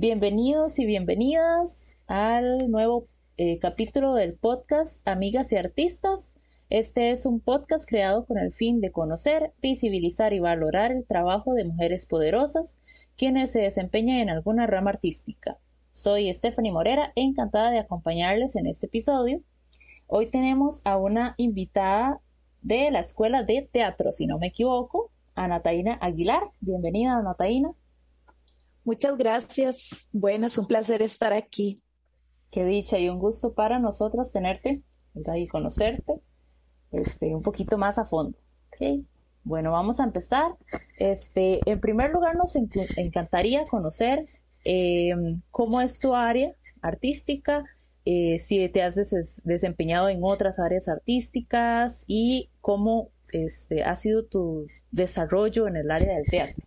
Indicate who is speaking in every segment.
Speaker 1: Bienvenidos y bienvenidas al nuevo eh, capítulo del podcast Amigas y Artistas. Este es un podcast creado con el fin de conocer, visibilizar y valorar el trabajo de mujeres poderosas quienes se desempeñan en alguna rama artística. Soy Stephanie Morera, encantada de acompañarles en este episodio. Hoy tenemos a una invitada de la Escuela de Teatro, si no me equivoco, a Nataína Aguilar. Bienvenida, Nataína.
Speaker 2: Muchas gracias. Buenas, un placer estar aquí.
Speaker 1: Qué dicha y un gusto para nosotras tenerte y conocerte este, un poquito más a fondo. Bueno, vamos a empezar. Este, en primer lugar, nos encantaría conocer em, cómo es tu área artística, eh, si te has desempeñado en otras áreas artísticas y cómo este, ha sido tu desarrollo en el área del teatro.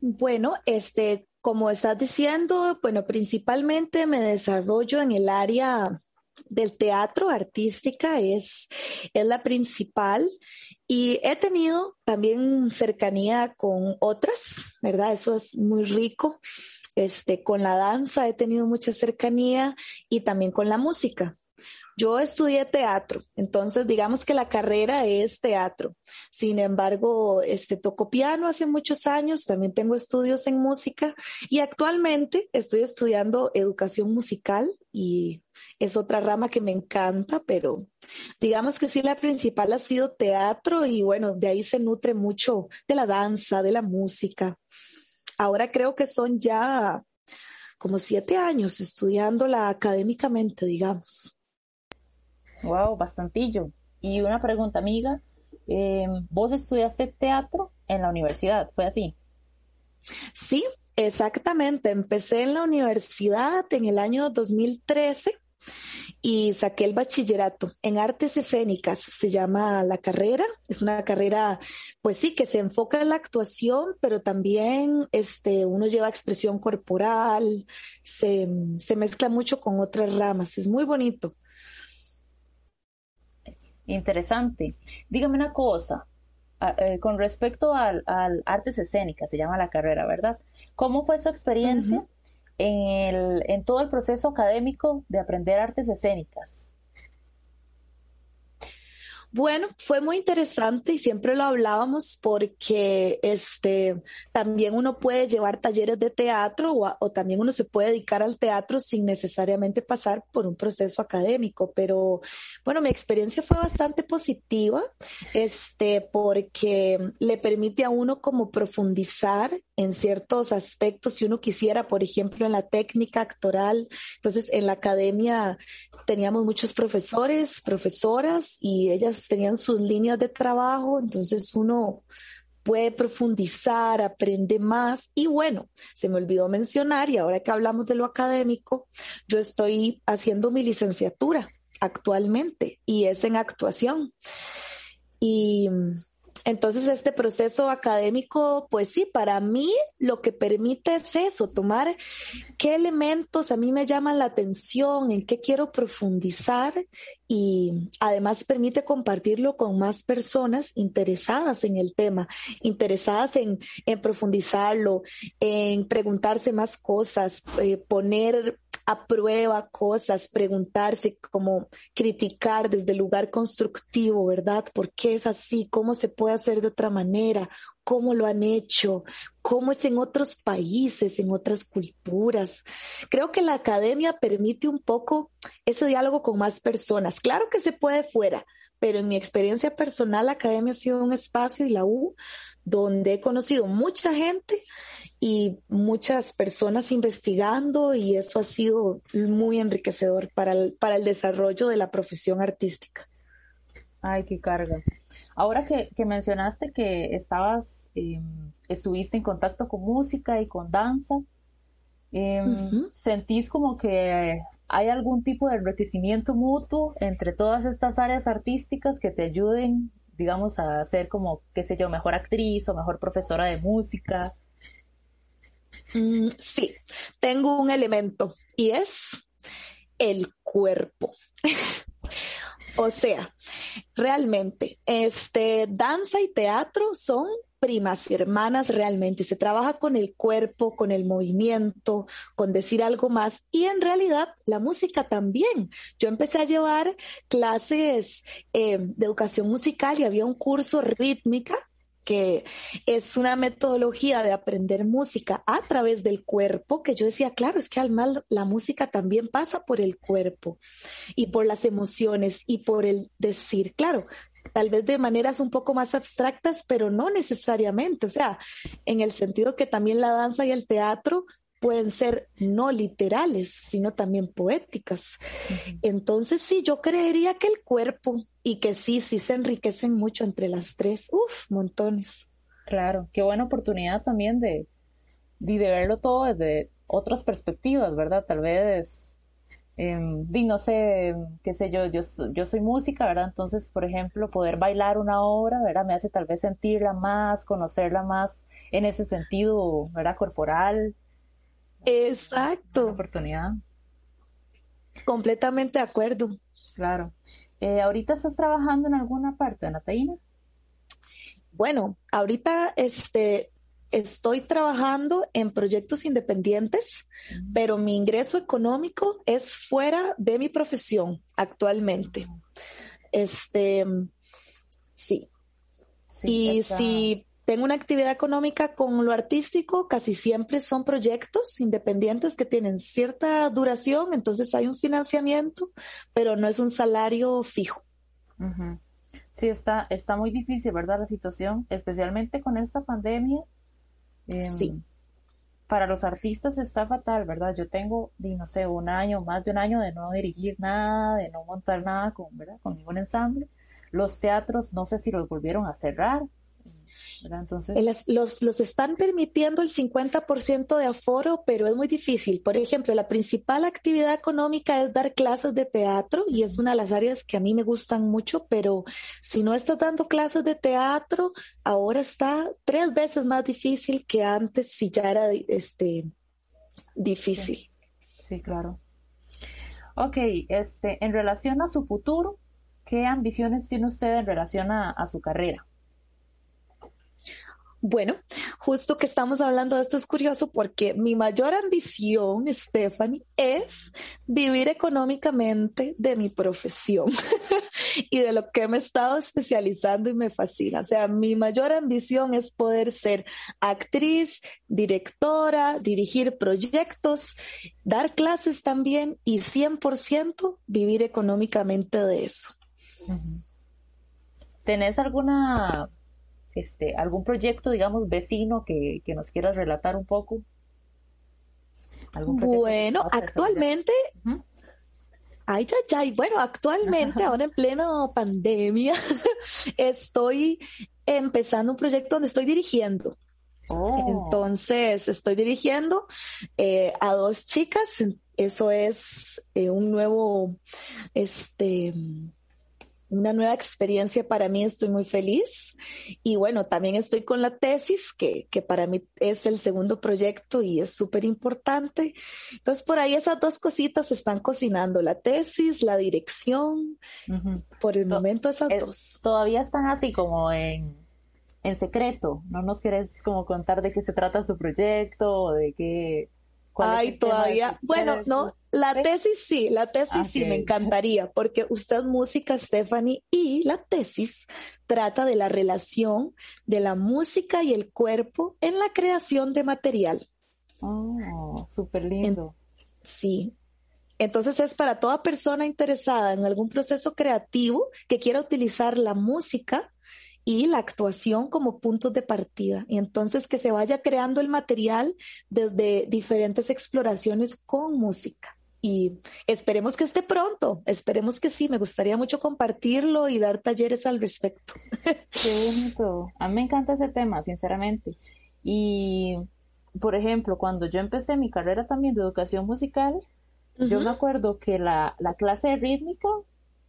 Speaker 2: Bueno, este, como estás diciendo, bueno, principalmente me desarrollo en el área del teatro artística, es, es la principal. Y he tenido también cercanía con otras, ¿verdad? Eso es muy rico. Este, con la danza he tenido mucha cercanía y también con la música. Yo estudié teatro, entonces digamos que la carrera es teatro. Sin embargo, este toco piano hace muchos años, también tengo estudios en música y actualmente estoy estudiando educación musical y es otra rama que me encanta, pero digamos que sí la principal ha sido teatro y bueno, de ahí se nutre mucho de la danza, de la música. Ahora creo que son ya como siete años estudiándola académicamente, digamos.
Speaker 1: Wow, bastantillo. Y una pregunta, amiga. Em, ¿Vos estudiaste teatro en la universidad? ¿Fue así?
Speaker 2: Sí, exactamente. Empecé en la universidad en el año 2013 y saqué el bachillerato en artes escénicas, se llama la carrera, es una carrera, pues sí, que se enfoca en la actuación, pero también este, uno lleva expresión corporal, se, se mezcla mucho con otras ramas, es muy bonito.
Speaker 1: Interesante. Dígame una cosa, eh, con respecto al, artes escénicas, se llama la carrera, ¿verdad? ¿Cómo fue su experiencia en, el, en todo el proceso académico de aprender artes escénicas?
Speaker 2: Bueno, fue muy interesante y siempre lo hablábamos porque este también uno puede llevar talleres de teatro o, también uno se puede dedicar al teatro sin necesariamente pasar por un proceso académico. Pero bueno, mi experiencia fue bastante positiva, este, porque le permite a uno como profundizar en ciertos aspectos si uno quisiera, por ejemplo, en la técnica actoral. Entonces, en la academia teníamos muchos profesores, profesoras y ellas tenían sus líneas de trabajo, entonces uno puede profundizar, aprende más y bueno, se me olvidó mencionar y ahora que hablamos de lo académico, yo estoy haciendo mi licenciatura actualmente y es en actuación. Y entonces, este proceso académico, pues sí, para mí lo que permite es eso, tomar qué elementos a mí me llaman la atención, en qué quiero profundizar y además permite compartirlo con más personas interesadas en el tema, interesadas en, profundizarlo, en preguntarse más cosas, eh, poner a prueba cosas, preguntarse, como criticar desde el lugar constructivo, ¿verdad? ¿Por qué es así? ¿Cómo se puede hacer de otra manera? ¿Cómo lo han hecho? ¿Cómo es en otros países, en otras culturas? Creo que la academia permite un poco ese diálogo con más personas. Claro que se puede fuera, pero en mi experiencia personal, la academia ha sido un espacio y la U donde he conocido mucha gente y muchas personas investigando y eso ha sido muy enriquecedor para el, para el desarrollo de la profesión artística.
Speaker 1: Ay, qué carga. Ahora que, mencionaste que estabas, em, estuviste en contacto con música y con danza, em, ¿sentís como que hay algún tipo de enriquecimiento mutuo entre todas estas áreas artísticas que te ayuden, digamos, a ser como, qué sé yo, mejor actriz o mejor profesora de música?
Speaker 2: Mm, sí, tengo un elemento y es el cuerpo. o sea, realmente, este, danza y teatro son primas hermanas realmente. Se trabaja con el cuerpo, con el movimiento, con decir algo más y en realidad la música también. Yo empecé a llevar clases eh, de educación musical y había un curso rítmica que es una metodología de aprender música a través del cuerpo, que yo decía, claro, es que al mal la música también pasa por el cuerpo y por las emociones y por el decir, claro, tal vez de maneras un poco más abstractas, pero no necesariamente, o sea, en el sentido que también la danza y el teatro pueden ser no literales, sino también poéticas. Entonces, sí, yo creería que el cuerpo y que sí, sí se enriquecen mucho entre las tres. Uf, montones.
Speaker 1: Claro, qué buena oportunidad también de, de, verlo todo desde otras perspectivas, ¿verdad? Tal vez, eh, no sé, qué sé yo, yo, yo soy música, ¿verdad? Entonces, por ejemplo, poder bailar una obra, ¿verdad? Me hace tal vez sentirla más, conocerla más en ese sentido, ¿verdad? Corporal,
Speaker 2: Exacto.
Speaker 1: oportunidad.
Speaker 2: Completamente de acuerdo.
Speaker 1: Claro. Eh, ¿Ahorita estás trabajando en alguna parte, Nataína?
Speaker 2: Bueno, ahorita este, estoy trabajando en proyectos independientes, pero mi ingreso económico es fuera de mi profesión actualmente. Este, sí. y si tengo una actividad económica con lo artístico, casi siempre son proyectos independientes que tienen cierta duración, entonces hay un financiamiento, pero no es un salario fijo.
Speaker 1: Sí, está, está muy difícil, ¿verdad? La situación, especialmente con esta pandemia.
Speaker 2: Em, sí.
Speaker 1: Para los artistas está fatal, ¿verdad? Yo tengo, no sé, un año, más de un año de no dirigir nada, de no montar nada con, ¿verdad? con ningún ensamble. Los teatros, no sé si los volvieron a cerrar,
Speaker 2: entonces... Los, los están permitiendo el 50% de aforo, pero es muy difícil. Por ejemplo, la principal actividad económica es dar clases de teatro y es una de las áreas que a mí me gustan mucho, pero si no estás dando clases de teatro, ahora está tres veces más difícil que antes si ya era este, difícil.
Speaker 1: Sí, claro. Ok, este, en relación a su futuro, ¿qué ambiciones tiene usted en relación a su carrera?
Speaker 2: Bueno, justo que estamos hablando de esto es curioso porque mi mayor ambición, Stephanie, es vivir económicamente de mi profesión y de lo que me he estado especializando y me fascina. O sea, mi mayor ambición es poder ser actriz, directora, dirigir proyectos, dar clases también y 100% vivir económicamente de eso.
Speaker 1: ¿Tenés alguna este, algún proyecto, digamos, vecino que, nos quieras relatar un poco.
Speaker 2: Bueno, actualmente, ay, ya, ya, bueno, actualmente, ahora en plena pandemia, estoy empezando un proyecto donde estoy dirigiendo. Oh. Entonces, estoy dirigiendo eh, a dos chicas. Eso es eh, un nuevo, este, una nueva experiencia para mí, estoy muy feliz. Y bueno, también estoy con la tesis, que, que para mí es el segundo proyecto y es súper importante. Entonces, por ahí esas dos cositas están cocinando, la tesis, la dirección. Por el momento esas dos.
Speaker 1: Todavía están así como en, en secreto. ¿No nos quieres como contar de qué se trata su proyecto o de qué
Speaker 2: Ay, todavía. Bueno, no, la tesis sí, la tesis sí, me encantaría, porque usted música, Stephanie, y la tesis trata de la relación de la música y el cuerpo en la creación de material.
Speaker 1: Oh, súper lindo.
Speaker 2: sí. Entonces es para toda persona interesada en algún proceso creativo que quiera utilizar la música y la actuación como puntos de partida. Y entonces que se vaya creando el material desde diferentes exploraciones con música. Y esperemos que esté pronto, esperemos que sí, me gustaría mucho compartirlo y dar talleres al respecto.
Speaker 1: Qué bonito, a mí me encanta ese tema, sinceramente. Y, por ejemplo, cuando yo empecé mi carrera también de educación musical, yo me acuerdo que la, la clase de rítmica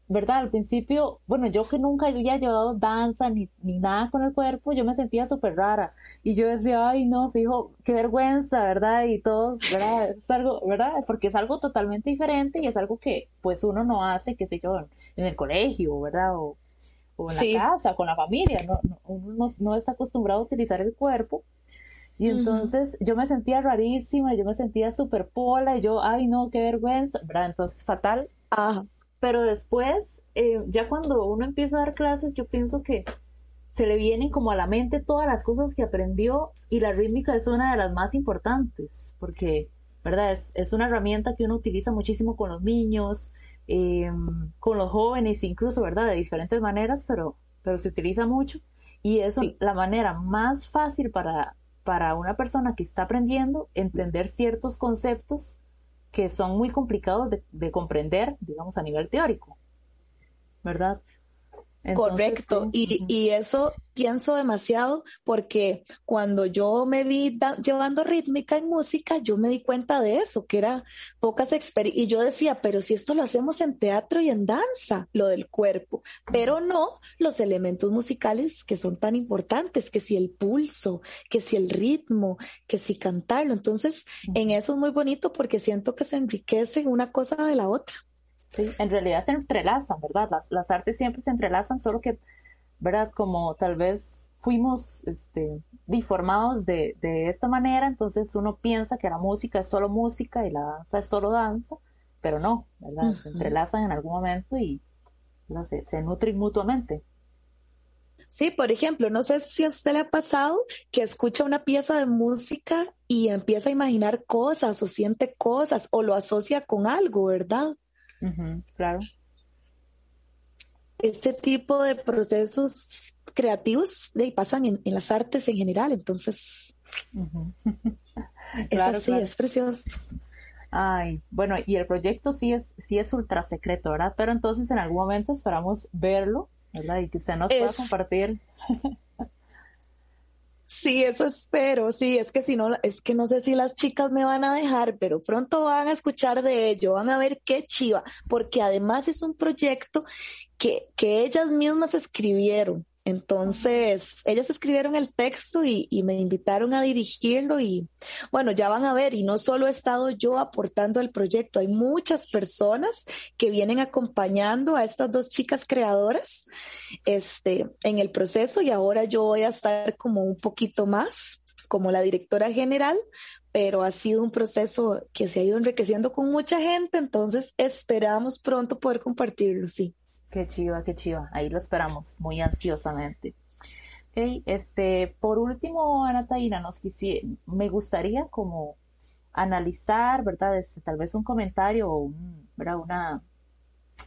Speaker 1: ¿verdad? Al principio, bueno, yo que nunca había llevado danza ni, ni nada con el cuerpo, yo me sentía súper rara. Y yo decía, ay, no, fijo, qué vergüenza, ¿verdad? Y todo, ¿verdad? Es algo, ¿verdad? Porque es algo totalmente diferente y es algo que, pues, uno no hace, qué sé yo, en el colegio, ¿verdad? O, o en la casa, con la familia, no, uno no, está acostumbrado a utilizar el cuerpo. Y entonces yo me sentía rarísima, yo me sentía súper pola, y yo, ay no, qué vergüenza, ¿verdad? Entonces fatal. Pero después, eh, ya cuando uno empieza a dar clases, yo pienso que se le vienen como a la mente todas las cosas que aprendió y la rítmica es una de las más importantes, porque, ¿verdad? Es, es una herramienta que uno utiliza muchísimo con los niños, Em, con los jóvenes incluso, ¿verdad? De diferentes maneras, pero, pero se utiliza mucho. Y es la manera más fácil para, para una persona que está aprendiendo entender ciertos conceptos que son muy complicados de, de comprender, digamos, a nivel teórico, ¿verdad?
Speaker 2: Correcto, y, y, eso pienso demasiado porque cuando yo me vi llevando rítmica en música, yo me di cuenta de eso, que era pocas experiencias, y yo decía, pero si esto lo hacemos en teatro y en danza, lo del cuerpo, pero no los elementos musicales que son tan importantes, que si el pulso, que si el ritmo, que si cantarlo, entonces en eso es muy bonito porque siento que se enriquece una cosa de la otra.
Speaker 1: Sí, en realidad se entrelazan, ¿verdad? Las, las artes siempre se entrelazan, solo que, ¿verdad? Como tal vez fuimos este, deformados de, de esta manera, entonces uno piensa que la música es solo música y la danza es solo danza, pero no, ¿verdad? Se entrelazan en algún momento y se, se nutren mutuamente.
Speaker 2: Sí, por ejemplo, no sé si a usted le ha pasado que escucha una pieza de música y empieza a imaginar cosas o siente cosas o lo asocia con algo, ¿verdad?
Speaker 1: Claro.
Speaker 2: Este tipo de procesos creativos de, pasan en, las artes en general, entonces es así, es precioso.
Speaker 1: Ay, bueno, y el proyecto sí es, sí es ultra secreto, ¿verdad? Pero entonces en algún momento esperamos verlo, ¿verdad? Y que usted nos pueda compartir.
Speaker 2: Sí, eso espero, sí, es que si no, es que no sé si las chicas me van a dejar, pero pronto van a escuchar de ello, van a ver qué chiva, porque además es un proyecto que, que ellas mismas escribieron. Entonces, ellas escribieron el texto y, me invitaron a dirigirlo y bueno, ya van a ver, y no solo he estado yo aportando el proyecto, hay muchas personas que vienen acompañando a estas dos chicas creadoras este, en el proceso y ahora yo voy a estar como un poquito más como la directora general, pero ha sido un proceso que se ha ido enriqueciendo con mucha gente, entonces esperamos pronto poder compartirlo, sí.
Speaker 1: Qué chiva, qué chiva. Ahí lo esperamos muy ansiosamente. Okay, este, por último, Ana Taina, nos me gustaría como analizar, ¿verdad? Este, tal vez un comentario o Una,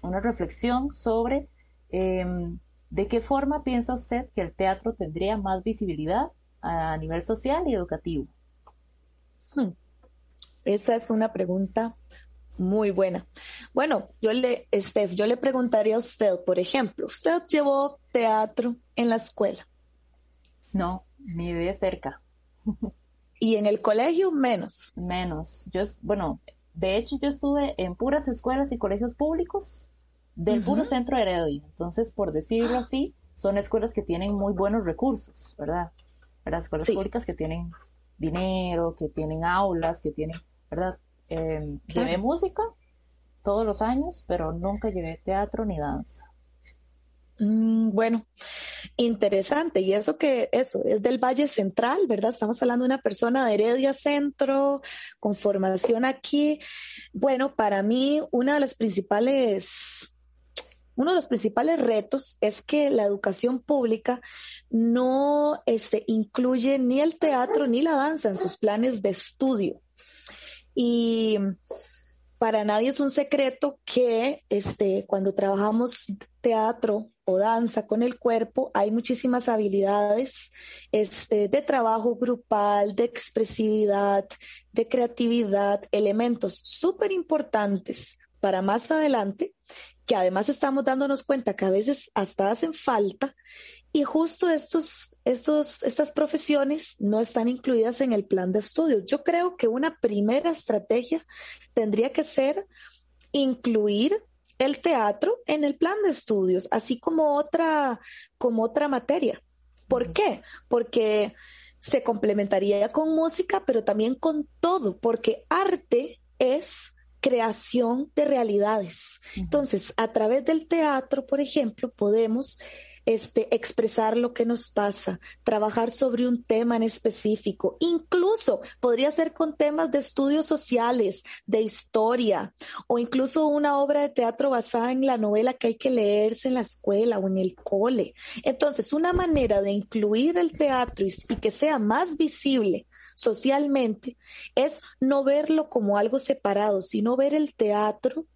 Speaker 1: una reflexión sobre em, de qué forma piensa usted que el teatro tendría más visibilidad a nivel social y educativo.
Speaker 2: Hmm. Esa es una pregunta muy buena. Bueno, yo le, Steph, yo le preguntaría a usted, por ejemplo, ¿usted llevó teatro en la escuela?
Speaker 1: No, ni de cerca.
Speaker 2: ¿Y en el colegio menos?
Speaker 1: Menos. Yo, bueno, de hecho yo estuve en puras escuelas y colegios públicos del puro centro de Heredia. Entonces, por decirlo así, son escuelas que tienen muy buenos recursos, ¿verdad? Las escuelas públicas que tienen dinero, que tienen aulas, que tienen, ¿verdad? Eh, llevé música todos los años, pero nunca llevé teatro ni danza.
Speaker 2: Mm, bueno, interesante. Y eso que eso es del Valle Central, ¿verdad? Estamos hablando de una persona de Heredia Centro, con formación aquí. Bueno, para mí, una de las principales, uno de los principales retos es que la educación pública no este, incluye ni el teatro ni la danza en sus planes de estudio. Y para nadie es un secreto que este, cuando trabajamos teatro o danza con el cuerpo, hay muchísimas habilidades este, de trabajo grupal, de expresividad, de creatividad, elementos súper importantes para más adelante, que además estamos dándonos cuenta que a veces hasta hacen falta y justo estos, estos, estas profesiones no están incluidas en el plan de estudios. Yo creo que una primera estrategia tendría que ser incluir el teatro en el plan de estudios, así como otra, como otra materia. ¿Por qué? Porque se complementaría con música, pero también con todo, porque arte es creación de realidades. Entonces, a través del teatro, por ejemplo, podemos este, expresar lo que nos pasa, trabajar sobre un tema en específico, incluso podría ser con temas de estudios sociales, de historia, o incluso una obra de teatro basada en la novela que hay que leerse en la escuela o en el cole. Entonces, una manera de incluir el teatro y, y que sea más visible socialmente es no verlo como algo separado, sino ver el teatro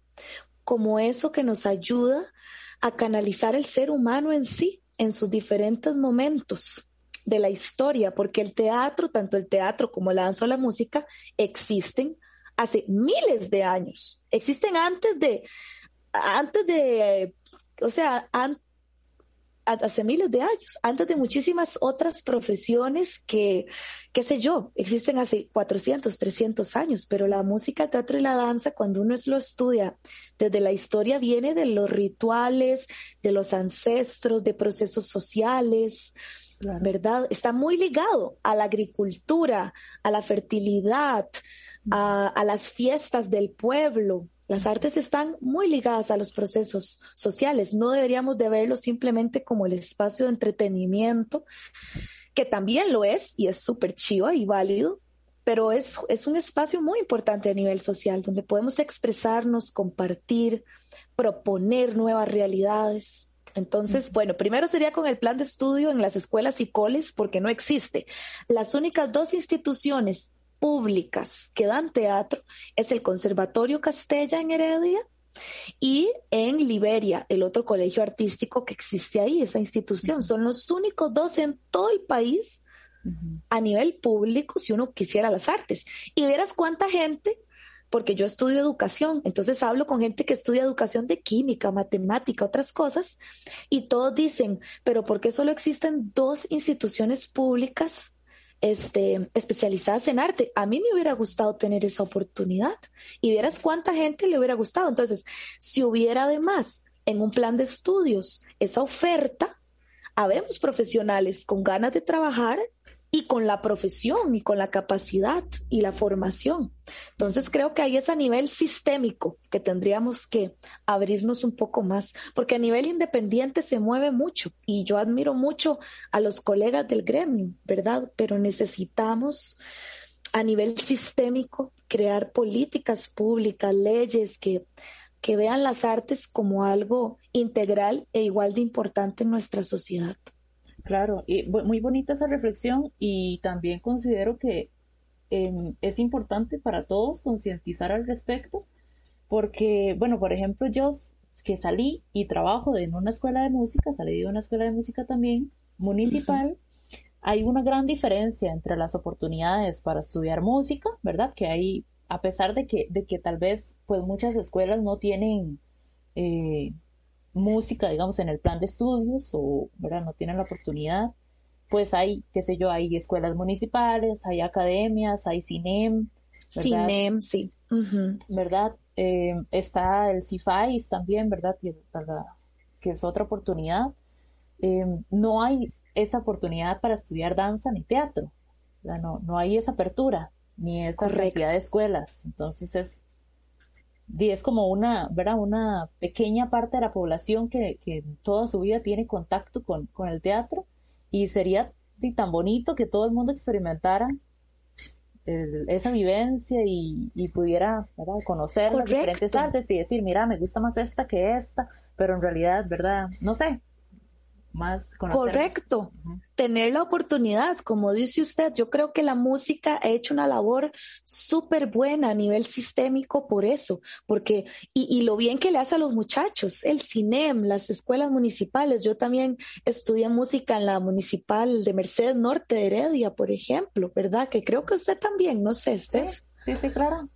Speaker 2: como eso que nos ayuda a canalizar el ser humano en sí, en sus diferentes momentos de la historia, porque el teatro, tanto el teatro como la danza o la música, existen hace miles de años. Existen antes de, antes de, o sea, hace miles de años, antes de muchísimas otras profesiones que, qué sé yo, existen hace 400, 300 años, pero la música, el teatro y la danza, cuando uno lo estudia desde la historia, viene de los rituales, de los ancestros, de procesos sociales, ¿verdad? Está muy ligado a la agricultura, a la fertilidad, a, a las fiestas del pueblo, las artes están muy ligadas a los procesos sociales. No deberíamos de verlo simplemente como el espacio de entretenimiento, que también lo es y es súper chiva y válido, pero es, es un espacio muy importante a nivel social, donde podemos expresarnos, compartir, proponer nuevas realidades. Entonces, bueno, primero sería con el plan de estudio en las escuelas y coles, porque no existe. Las únicas dos instituciones públicas que dan teatro es el Conservatorio Castella en Heredia y en Liberia, el otro colegio artístico que existe ahí, esa institución. Son los únicos dos en todo el país a nivel público si uno quisiera las artes. Y verás cuánta gente, porque yo estudio educación, entonces hablo con gente que estudia educación de química, matemática, otras cosas, y todos dicen, pero ¿por qué solo existen dos instituciones públicas este, especializadas en arte. A mí me hubiera gustado tener esa oportunidad y vieras cuánta gente le hubiera gustado. Entonces, si hubiera además en un plan de estudios esa oferta, habemos profesionales con ganas de trabajar y con la profesión y con la capacidad y la formación. Entonces creo que ahí es a nivel sistémico que tendríamos que abrirnos un poco más, porque a nivel independiente se mueve mucho y yo admiro mucho a los colegas del gremio, ¿verdad? Pero necesitamos a nivel sistémico crear políticas públicas, leyes que, que vean las artes como algo integral e igual de importante en nuestra sociedad.
Speaker 1: Claro, y muy bonita esa reflexión y también considero que em, es importante para todos concientizar al respecto, porque, bueno, por ejemplo, yo que salí y trabajo en una escuela de música, salí de una escuela de música también municipal, hay una gran diferencia entre las oportunidades para estudiar música, ¿verdad? Que hay, a pesar de que, de que tal vez, pues muchas escuelas no tienen... Eh, música, digamos, en el plan de estudios o, ¿verdad? No tienen la oportunidad, pues hay, qué sé yo, hay escuelas municipales, hay academias, hay CINEM.
Speaker 2: CINEM, sí.
Speaker 1: ¿Verdad? Eh, está el CIFAIS también, ¿verdad? Que, que es otra oportunidad. Eh, no hay esa oportunidad para estudiar danza ni teatro. No, no hay esa apertura ni esa cantidad de escuelas. Entonces es es como una, ¿verdad? Una pequeña parte de la población que, que toda su vida tiene contacto con, con el teatro y sería tan bonito que todo el mundo experimentara esa vivencia y, y pudiera ¿verdad? conocer las diferentes artes y decir, mira, me gusta más esta que esta, pero en realidad, ¿verdad? No sé, más
Speaker 2: Correcto. Tener la oportunidad, como dice usted, yo creo que la música ha hecho una labor súper buena a nivel sistémico por eso, porque, y, y, lo bien que le hace a los muchachos, el CINEM, las escuelas municipales, yo también estudié música en la municipal de Mercedes Norte de Heredia, por ejemplo, ¿verdad? Que creo que usted también, no sé, Steph.
Speaker 1: Sí, sí, claro.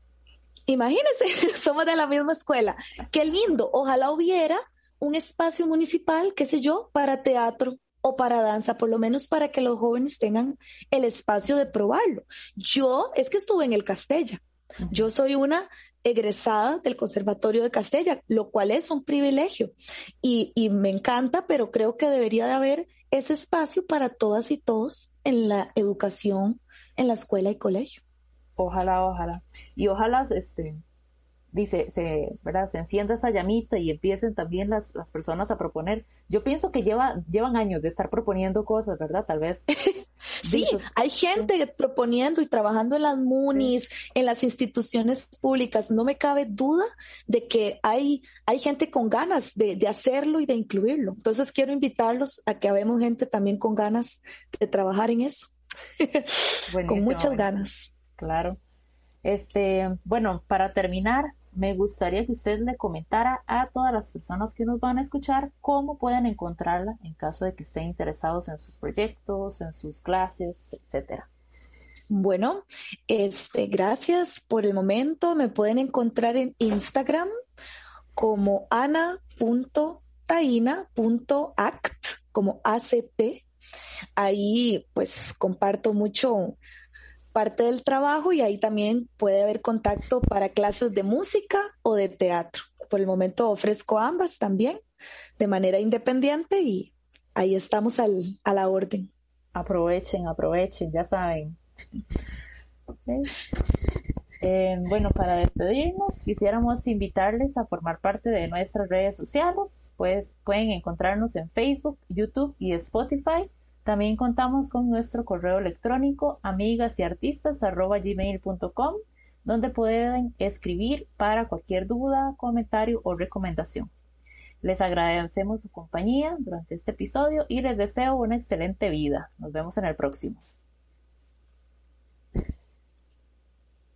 Speaker 2: Imagínense, somos de la misma escuela. Qué lindo. Ojalá hubiera un espacio municipal, qué sé yo, para teatro o para danza, por lo menos para que los jóvenes tengan el espacio de probarlo. Yo es que estuve en el Castella. Yo soy una egresada del Conservatorio de Castella, lo cual es un privilegio y, y, me encanta, pero creo que debería de haber ese espacio para todas y todos en la educación, en la escuela y colegio.
Speaker 1: Ojalá, ojalá. Y ojalá, este, dice, se, ¿verdad? se encienda esa llamita y empiecen también las, las personas a proponer. Yo pienso que lleva, llevan años de estar proponiendo cosas, ¿verdad? Tal vez.
Speaker 2: sí, hay gente proponiendo y trabajando en las MUNIS, en las instituciones públicas. No me cabe duda de que hay, hay gente con ganas de, de hacerlo y de incluirlo. Entonces quiero invitarlos a que habemos gente también con ganas de trabajar en eso. con muchas ganas.
Speaker 1: Claro. Este, bueno, para terminar, me gustaría que usted le comentara a todas las personas que nos van a escuchar cómo pueden encontrarla en caso de que estén interesados en sus proyectos, en sus clases, etcétera.
Speaker 2: Bueno, este, gracias por el momento. Me pueden encontrar en Instagram como ana.taina.act, como ACT. Ahí pues comparto mucho parte del trabajo y ahí también puede haber contacto para clases de música o de teatro. Por el momento ofrezco ambas también de manera independiente y ahí estamos al, a la orden.
Speaker 1: Aprovechen, aprovechen, ya saben. Eh, bueno, para despedirnos, quisiéramos invitarles a formar parte de nuestras redes sociales. Pues pueden encontrarnos en Facebook, YouTube y Spotify también contamos con nuestro correo electrónico amigas y donde pueden escribir para cualquier duda, comentario o recomendación. Les agradecemos su compañía durante este episodio y les deseo una excelente vida. Nos vemos en el próximo.